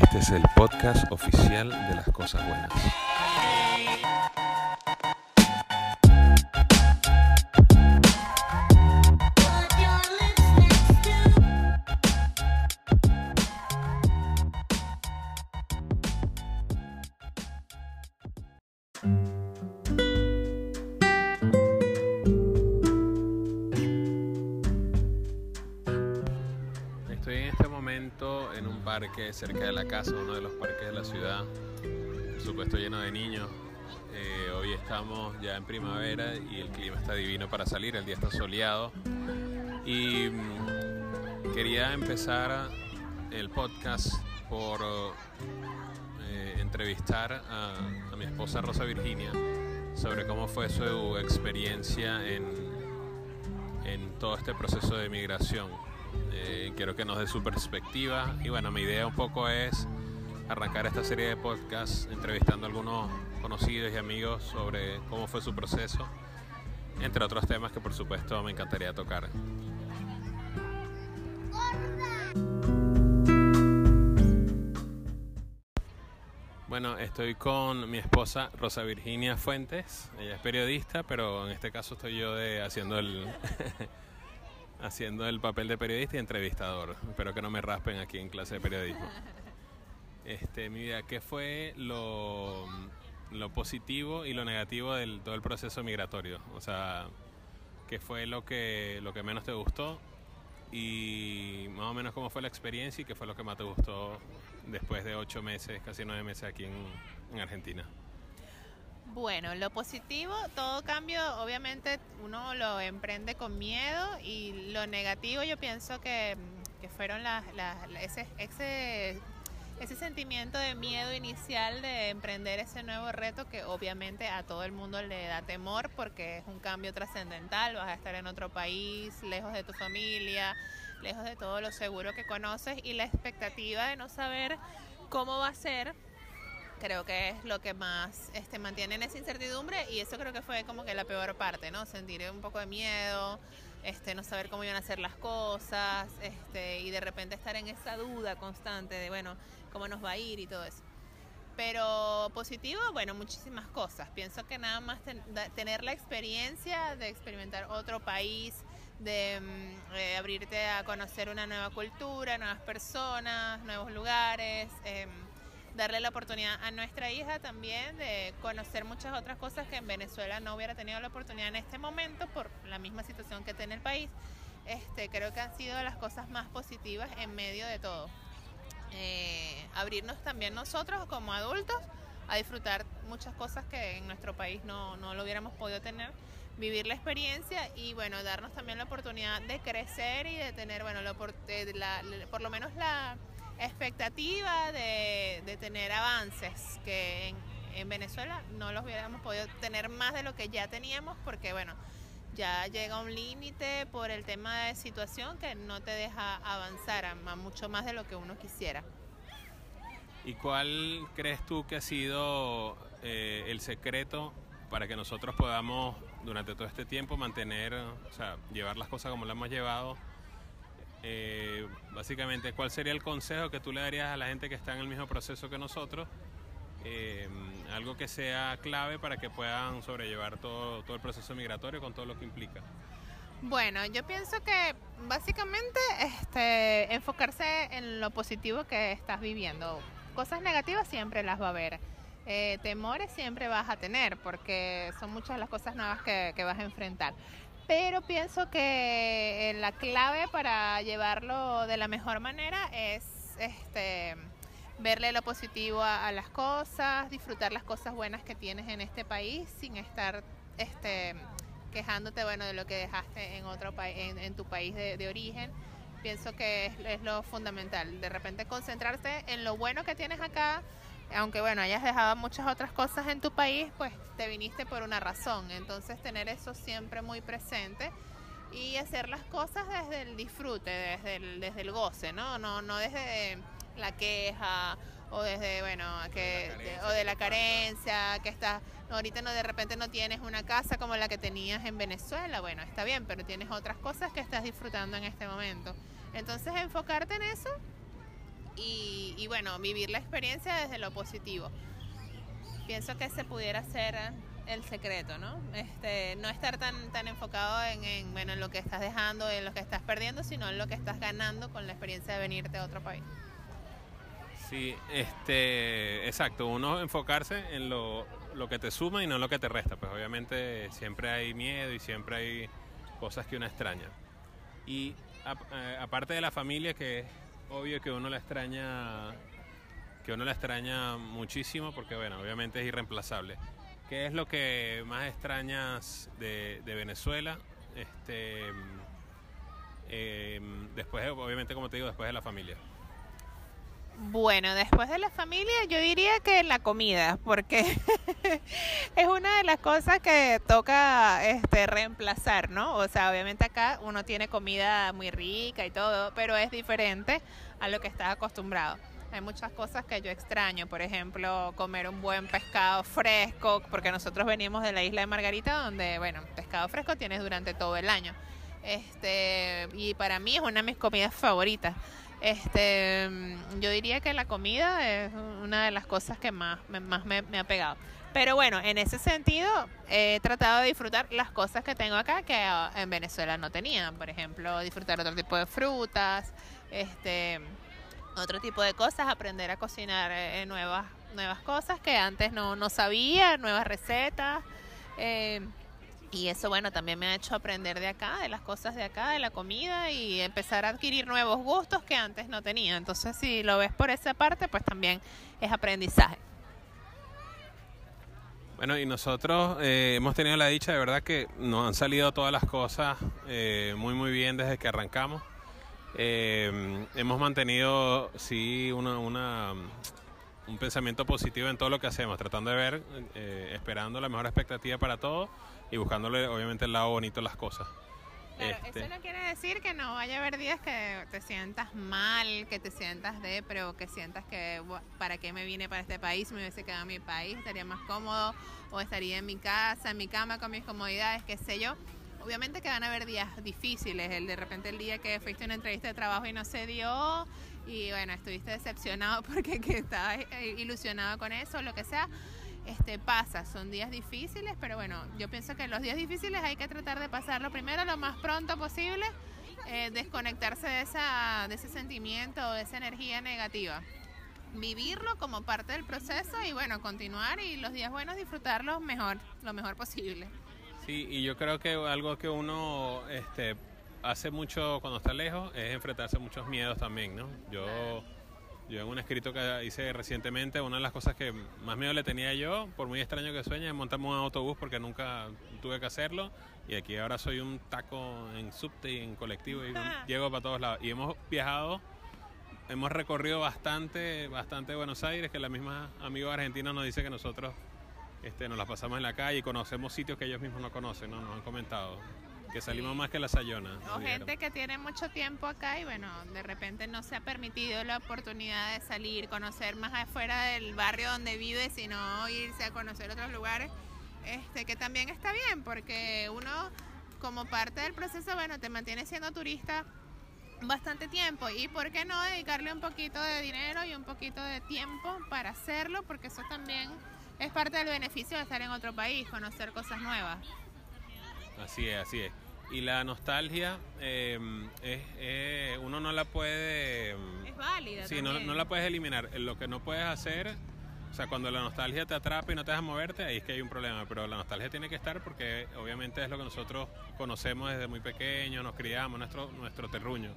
Este es el podcast oficial de las cosas buenas. Parque cerca de la casa, uno de los parques de la ciudad, por supuesto lleno de niños. Eh, hoy estamos ya en primavera y el clima está divino para salir, el día está soleado. Y mm, quería empezar el podcast por eh, entrevistar a, a mi esposa Rosa Virginia sobre cómo fue su experiencia en, en todo este proceso de migración. Eh, quiero que nos dé su perspectiva y bueno, mi idea un poco es arrancar esta serie de podcasts entrevistando a algunos conocidos y amigos sobre cómo fue su proceso, entre otros temas que por supuesto me encantaría tocar. Bueno, estoy con mi esposa Rosa Virginia Fuentes. Ella es periodista, pero en este caso estoy yo de haciendo el haciendo el papel de periodista y entrevistador. Espero que no me raspen aquí en clase de periodismo. Este, mi vida, ¿qué fue lo, lo positivo y lo negativo del todo el proceso migratorio? O sea, ¿qué fue lo que lo que menos te gustó? Y más o menos cómo fue la experiencia y qué fue lo que más te gustó después de ocho meses, casi nueve meses aquí en, en Argentina. Bueno, lo positivo, todo cambio obviamente uno lo emprende con miedo y lo negativo yo pienso que, que fueron las, las- ese, ese, ese sentimiento de miedo inicial de emprender ese nuevo reto que obviamente a todo el mundo le da temor porque es un cambio trascendental, vas a estar en otro país, lejos de tu familia, lejos de todo lo seguro que conoces y la expectativa de no saber cómo va a ser creo que es lo que más este, mantiene en esa incertidumbre y eso creo que fue como que la peor parte, ¿no? Sentir un poco de miedo, este, no saber cómo iban a hacer las cosas este, y de repente estar en esa duda constante de, bueno, cómo nos va a ir y todo eso. Pero positivo, bueno, muchísimas cosas. Pienso que nada más ten- da- tener la experiencia de experimentar otro país, de mm, eh, abrirte a conocer una nueva cultura, nuevas personas, nuevos lugares. em, darle la oportunidad a nuestra hija también de conocer muchas otras cosas que en Venezuela no hubiera tenido la oportunidad en este momento por la misma situación que tiene el país. Este, creo que han sido las cosas más positivas en medio de todo. Eh, abrirnos también nosotros como adultos a disfrutar muchas cosas que en nuestro país no, no lo hubiéramos podido tener, vivir la experiencia y bueno, darnos también la oportunidad de crecer y de tener, bueno, la la- por lo menos la expectativa de, de tener avances que en, en Venezuela no los hubiéramos podido tener más de lo que ya teníamos porque bueno, ya llega un límite por el tema de situación que no te deja avanzar a, mucho más de lo que uno quisiera. ¿Y cuál crees tú que ha sido eh, el secreto para que nosotros podamos durante todo este tiempo mantener, o sea, llevar las cosas como las hemos llevado? Eh, básicamente, ¿cuál sería el consejo que tú le darías a la gente que está en el mismo proceso que nosotros? Eh, algo que sea clave para que puedan sobrellevar todo, todo el proceso migratorio con todo lo que implica. Bueno, yo pienso que básicamente este, enfocarse en lo positivo que estás viviendo. Cosas negativas siempre las va a haber. Eh, temores siempre vas a tener porque son muchas las cosas nuevas que, que vas a enfrentar. Pero pienso que eh, la clave para llevarlo de la mejor manera es este, verle lo positivo a, las cosas, disfrutar las cosas buenas que tienes en este país sin estar este, quejándote bueno de lo que dejaste en otro país en, tu país de, de origen. Pienso que es lo fundamental. De repente concentrarte en lo bueno que tienes acá aunque bueno hayas dejado muchas otras cosas en tu país pues te viniste por una razón. Entonces tener eso siempre muy presente y hacer las cosas desde el disfrute desde el, desde el goce no no no desde la queja o desde bueno que o de la carencia que estás ahorita no de repente no tienes una casa como la que tenías en Venezuela. Bueno está bien pero tienes otras cosas que estás disfrutando en este momento. Entonces enfocarte en eso y, bueno, vivir la experiencia desde lo positivo. Pienso que se pudiera ser el secreto, ¿no? Este, no estar tan, tan enfocado en, bueno, en lo que estás dejando, en lo que estás perdiendo, sino en lo que estás ganando con la experiencia de venirte a otro país. Sí, este, exacto, uno enfocarse en lo, lo que te suma y no en lo que te resta, pues obviamente siempre hay miedo y siempre hay cosas que uno extraña. Y eh, aparte de la familia, que obvio que uno la extraña, que uno la extraña muchísimo, porque bueno, obviamente es irreemplazable. ¿Qué es lo que más extrañas de, Venezuela? Este, eh, después, obviamente, como te digo, después de la familia. Bueno, después de la familia yo diría que la comida, porque es una de las cosas que toca este reemplazar, ¿no? O sea, obviamente acá uno tiene comida muy rica y todo, pero es diferente a lo que estás acostumbrado. Hay muchas cosas que yo extraño, por ejemplo, comer un buen pescado fresco, porque nosotros venimos de la isla de Margarita, donde, bueno, pescado fresco tienes durante todo el año. Este, y para mí es una de mis comidas favoritas. Este, yo diría que la comida es una de las cosas que más, más me, ha pegado. Pero bueno, en ese sentido he tratado de disfrutar las cosas que tengo acá que ah, en Venezuela no tenían. Por ejemplo, disfrutar otro tipo de frutas, este, otro tipo de cosas, aprender a cocinar eh, nuevas, nuevas cosas que antes no, no sabía, nuevas recetas. Eh, y eso, bueno, también me ha hecho aprender de acá, de las cosas de acá, de la comida y empezar a adquirir nuevos gustos que antes no tenía. Entonces, si lo ves por esa parte, pues también es aprendizaje. Bueno, y nosotros eh, hemos tenido la dicha, de verdad, que nos han salido todas las cosas eh, muy, muy bien desde que arrancamos. Eh, hemos mantenido, sí, una, una, un pensamiento positivo en todo lo que hacemos, tratando de ver, esperando la mejor expectativa para todos y buscándole obviamente el lado bonito de las cosas. Claro, eso este no quiere decir que no vaya a haber días que te sientas mal, que te sientas de, pero que sientas que para qué me vine para este país, me hubiese quedado en mi país, estaría más cómodo o estaría en mi casa, en mi cama con mis comodidades, qué sé yo. Obviamente que van a haber días difíciles, el de repente el día que fuiste a una entrevista de trabajo y no se dio y bueno, estuviste decepcionado porque que estabas ilusionado con eso, lo que sea este, pasa, son días difíciles, pero bueno, yo pienso que los días difíciles hay que tratar de pasarlo primero lo más pronto posible, eh, desconectarse de, esa, de ese sentimiento, de esa energía negativa. Vivirlo como parte del proceso y bueno, continuar y los días buenos disfrutarlos mejor, lo mejor posible. Sí, y yo creo que algo que uno este, hace mucho cuando está lejos es enfrentarse a muchos miedos también, ¿no? Yo... Yo en un escrito que hice recientemente, una de las cosas que más miedo le tenía yo, por muy extraño que sueñe, es montarme un autobús porque nunca tuve que hacerlo. Y aquí ahora soy un taco en subte y en colectivo y llego para todos lados. Y hemos viajado, hemos recorrido bastante, bastante Buenos Aires, que la misma amigo argentino nos dice que nosotros este, nos las pasamos en la calle y conocemos sitios que ellos mismos no conocen, ¿no? nos han comentado. Que salimos más que la Sayona. O gente que tiene mucho tiempo acá y bueno, de repente no se ha permitido la oportunidad de salir, conocer más afuera del barrio donde vive, sino irse a conocer otros lugares, este que también está bien, porque uno como parte del proceso, bueno, te mantiene siendo turista bastante tiempo y por qué no dedicarle un poquito de dinero y un poquito de tiempo para hacerlo, porque eso también es parte del beneficio de estar en otro país, conocer cosas nuevas. Así es, así es. Y la nostalgia em, es, eh, uno no la puede... Em, es válida. Sí, no, no, la puedes eliminar. Lo que no puedes hacer, o sea, cuando la nostalgia te atrapa y no te deja moverte, ahí es que hay un problema. Pero la nostalgia tiene que estar porque obviamente es lo que nosotros conocemos desde muy pequeños, nos criamos, nuestro, nuestro terruño.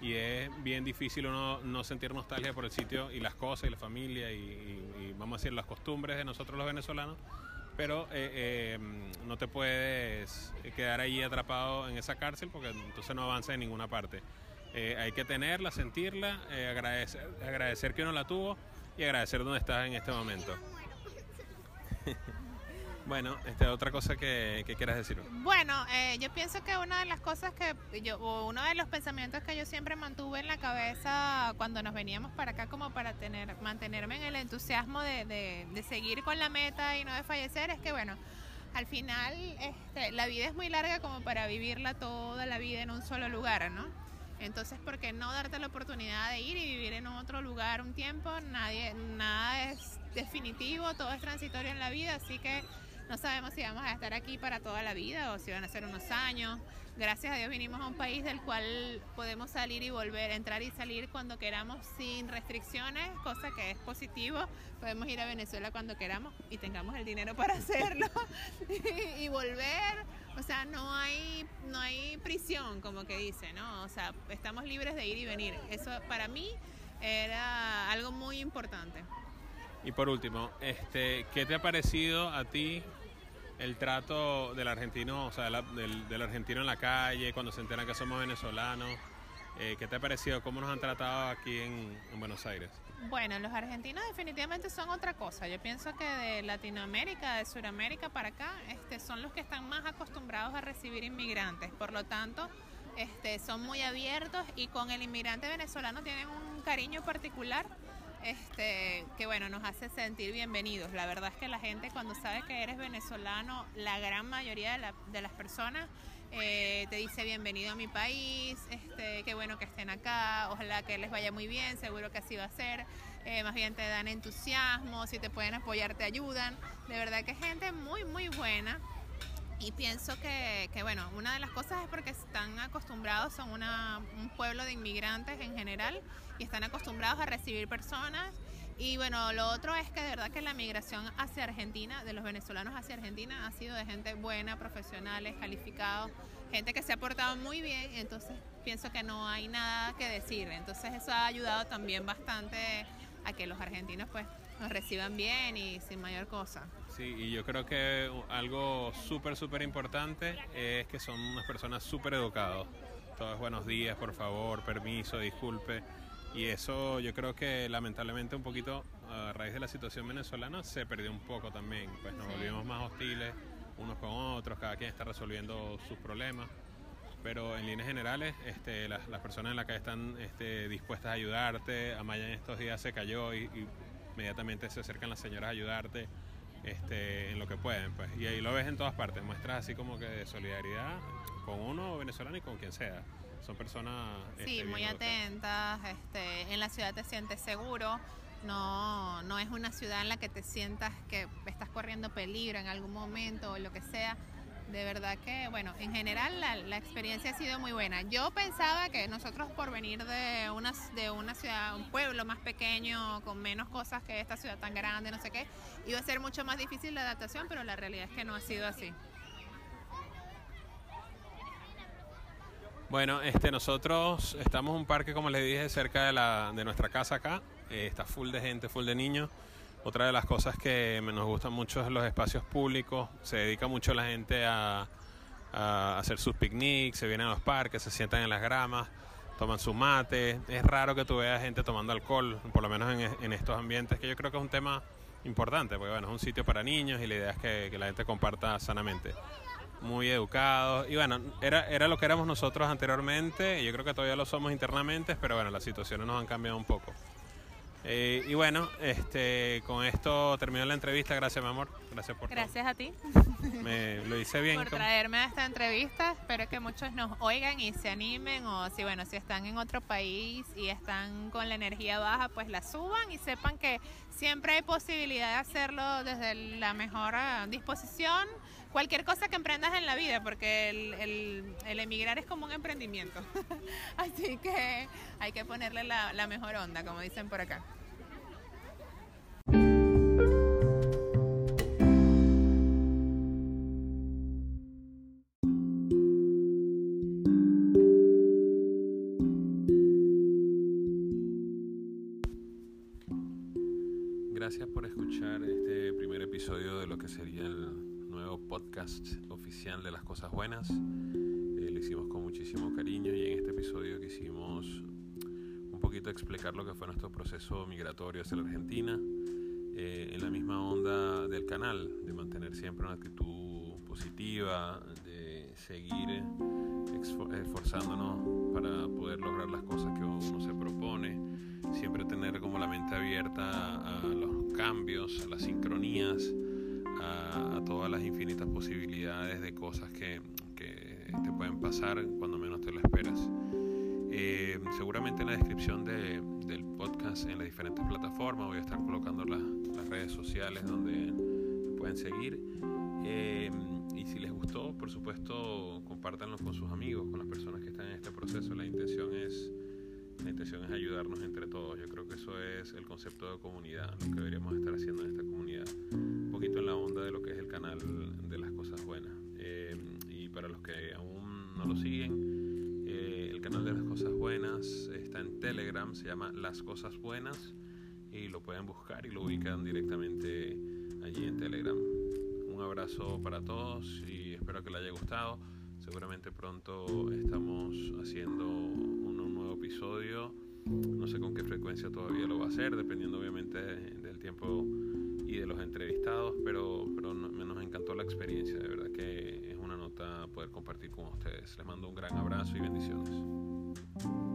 Y es bien difícil uno no sentir nostalgia por el sitio y las cosas y la familia y, y vamos a decir las costumbres de nosotros los venezolanos pero eh, em, no te puedes quedar ahí atrapado en esa cárcel porque entonces no avanza en ninguna parte. Eh, hay que tenerla, sentirla, eh, agradecer, agradecer que uno la tuvo y agradecer dónde estás en este momento. Bueno, este, otra cosa que, quieras decir. Bueno, eh, yo pienso que una de las cosas que yo, uno de los pensamientos que yo siempre mantuve en la cabeza cuando nos veníamos para acá como para tener, mantenerme en el entusiasmo de, de, seguir con la meta y no de fallecer es que bueno, al final este, la vida es muy larga como para vivirla toda la vida en un solo lugar, ¿no? Entonces, ¿por qué no darte la oportunidad de ir y vivir en otro lugar un tiempo? Nadie, nada es definitivo, todo es transitorio en la vida, así que no sabemos si vamos a estar aquí para toda la vida o si van a ser unos años. Gracias a Dios vinimos a un país del cual podemos salir y volver, entrar y salir cuando queramos sin restricciones, cosa que es positivo. Podemos ir a Venezuela cuando queramos y tengamos el dinero para hacerlo y, volver. O sea, no hay, no hay prisión, como que dice, ¿no? O sea, estamos libres de ir y venir. Eso para mí era algo muy importante. Y por último, este, ¿qué te ha parecido a ti el trato del argentino, o sea, del, argentino en la calle, cuando se enteran que somos venezolanos? Eh, ¿Qué te ha parecido? ¿Cómo nos han tratado aquí en, Buenos Aires? Bueno, los argentinos definitivamente son otra cosa. Yo pienso que de Latinoamérica, de Sudamérica para acá, este, son los que están más acostumbrados a recibir inmigrantes. Por lo tanto, este, son muy abiertos y con el inmigrante venezolano tienen un cariño particular este, que bueno, nos hace sentir bienvenidos. La verdad es que la gente cuando sabe que eres venezolano, la gran mayoría de, las personas eh, te dice bienvenido a mi país, este, qué bueno que estén acá, ojalá que les vaya muy bien, seguro que así va a ser. Eh, más bien te dan entusiasmo, si te pueden apoyar te ayudan. De verdad que gente muy, muy buena. Y pienso que, que, bueno, una de las cosas es porque están acostumbrados, son una, un pueblo de inmigrantes en general y están acostumbrados a recibir personas. Y bueno, lo otro es que de verdad que la migración hacia Argentina, de los venezolanos hacia Argentina, ha sido de gente buena, profesionales, calificados, gente que se ha portado muy bien, entonces pienso que no hay nada que decir. Entonces eso ha ayudado también bastante a que los argentinos pues nos reciban bien y sin mayor cosa. Sí, y yo creo que algo súper, súper importante es que son unas personas súper educados. Todos buenos días, por favor, permiso, disculpe. Y eso yo creo que lamentablemente un poquito a raíz de la situación venezolana se perdió un poco también. Pues nos volvimos más hostiles unos con otros, cada quien está resolviendo sus problemas. Pero en líneas generales, este, las, personas en la calle están este, dispuestas a ayudarte. Amaya en estos días se cayó y, y inmediatamente se acercan las señoras a ayudarte este, en lo que pueden. Pues. Y ahí lo ves en todas partes, muestras así como que de solidaridad con uno venezolano y con quien sea. Son personas... Sí, este, muy atentas, este, en la ciudad te sientes seguro, no, no es una ciudad en la que te sientas que estás corriendo peligro en algún momento o lo que sea de verdad que, bueno, en general la, experiencia ha sido muy buena. Yo pensaba que nosotros por venir de una, de una ciudad, un pueblo más pequeño, con menos cosas que esta ciudad tan grande, no sé qué, iba a ser mucho más difícil la adaptación, pero la realidad es que no ha sido así. Bueno, este, nosotros estamos en un parque, como les dije, cerca de, la, de nuestra casa acá. Eh, está full de gente, full de niños. Otra de las cosas que nos gustan mucho es los espacios públicos. Se dedica mucho la gente a, hacer sus picnics, se vienen a los parques, se sientan en las gramas, toman su mate. Es raro que tú veas gente tomando alcohol, por lo menos en, estos ambientes, que yo creo que es un tema importante, porque bueno, es un sitio para niños y la idea es que, la gente comparta sanamente. Muy educados. Y bueno, era, era lo que éramos nosotros anteriormente, y yo creo que todavía lo somos internamente, pero bueno, las situaciones nos han cambiado un poco. Eh, y bueno, este, con esto terminó la entrevista. Gracias, mi amor. Gracias por Gracias a ti. Me lo hice bien. Por traerme a esta entrevista. Espero que muchos nos oigan y se animen. O si, bueno, si están en otro país y están con la energía baja, pues la suban y sepan que siempre hay posibilidad de hacerlo desde la mejor ah, disposición. Cualquier cosa que emprendas en la vida, porque el, el, emigrar es como un emprendimiento. Así que hay que ponerle la, la mejor onda, como dicen por acá. Gracias por escuchar este primer episodio de lo que sería el podcast oficial de las cosas buenas. Eh, lo hicimos con muchísimo cariño y en este episodio quisimos un poquito explicar lo que fue nuestro proceso migratorio hacia la Argentina, eh, en la misma onda del canal, de mantener siempre una actitud positiva, de seguir esforzándonos para poder lograr las cosas que uno se propone siempre tener como la mente abierta a los cambios, a las sincronías, a, todas las infinitas posibilidades de cosas que, que, te pueden pasar cuando menos te lo esperas. Eh, seguramente en la descripción de, del podcast en las diferentes plataformas voy a estar colocando las, las redes sociales donde pueden seguir. Eh, y si les gustó, por supuesto, compártanlo con sus amigos, con las personas que están en este proceso. La intención es, la intención es ayudarnos entre todos. Yo creo que eso es el concepto de comunidad, lo que deberíamos estar haciendo en esta comunidad. La onda de lo que es el canal de las cosas buenas. Eh, y para los que aún no lo siguen, eh, el canal de las cosas buenas está en Telegram, se llama Las Cosas Buenas y lo pueden buscar y lo ubican directamente allí en Telegram un abrazo para todos y espero que les haya gustado. Seguramente pronto estamos haciendo un, nuevo episodio. No sé con qué frecuencia todavía lo va a hacer, dependiendo obviamente del tiempo y de los entrevistados, pero, pero nos encantó la experiencia, de verdad que es una nota poder compartir con ustedes. Les mando un gran abrazo y bendiciones.